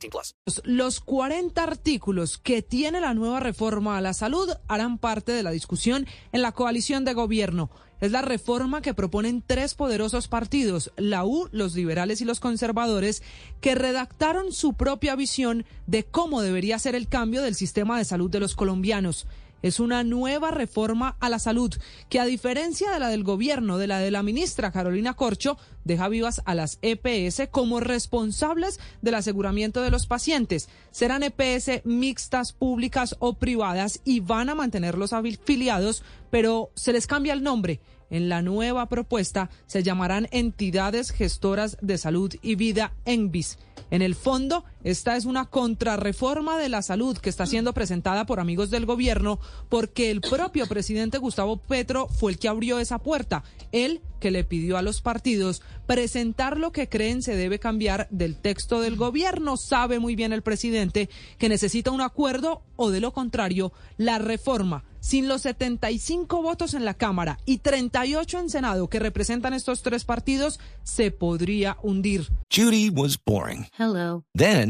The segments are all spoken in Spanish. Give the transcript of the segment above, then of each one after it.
18 plus. Los 40 artículos que tiene la nueva reforma a la salud harán parte de la discusión en la coalición de gobierno. Es la reforma que proponen tres poderosos partidos, la U, los liberales y los conservadores, que redactaron su propia visión de cómo debería ser el cambio del sistema de salud de los colombianos es una nueva reforma a la salud que a diferencia de la del gobierno, de la de la ministra Carolina Corcho, deja vivas a las EPS como responsables del aseguramiento de los pacientes. Serán EPS mixtas, públicas o privadas y van a mantener los afiliados, pero se les cambia el nombre. En la nueva propuesta se llamarán entidades gestoras de salud y vida ENVIS. En el fondo, esta es una contrarreforma de la salud que está siendo presentada por amigos del gobierno porque el propio presidente Gustavo Petro fue el que abrió esa puerta. Él que le pidió a los partidos presentar lo que creen se debe cambiar del texto del gobierno. Sabe muy bien el presidente que necesita un acuerdo o de lo contrario, la reforma sin los 75 votos en la Cámara y 38 en Senado que representan estos tres partidos, se podría hundir. Judy was boring. Hello. Then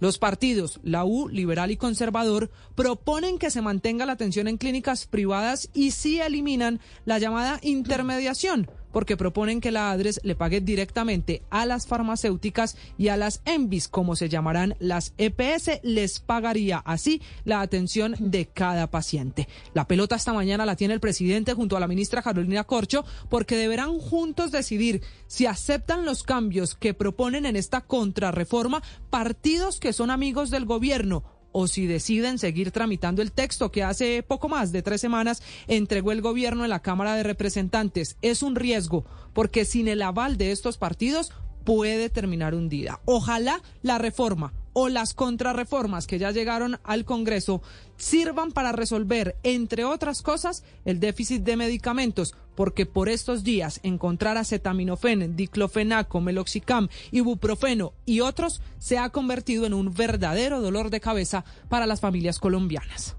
Los partidos, la U, liberal y conservador, proponen que se mantenga la atención en clínicas privadas y sí eliminan la llamada intermediación porque proponen que la ADRES le pague directamente a las farmacéuticas y a las ENVIS, como se llamarán las EPS, les pagaría así la atención de cada paciente. La pelota esta mañana la tiene el presidente junto a la ministra Carolina Corcho, porque deberán juntos decidir si aceptan los cambios que proponen en esta contrarreforma partidos que son amigos del gobierno o si deciden seguir tramitando el texto que hace poco más de tres semanas entregó el gobierno en la Cámara de Representantes. Es un riesgo, porque sin el aval de estos partidos puede terminar hundida. Ojalá la reforma o las contrarreformas que ya llegaron al Congreso sirvan para resolver, entre otras cosas, el déficit de medicamentos, porque por estos días encontrar acetaminofén, diclofenaco, meloxicam, ibuprofeno y otros se ha convertido en un verdadero dolor de cabeza para las familias colombianas.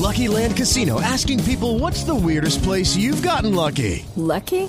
Lucky Land Casino asking people what's the weirdest place you've gotten lucky? Lucky?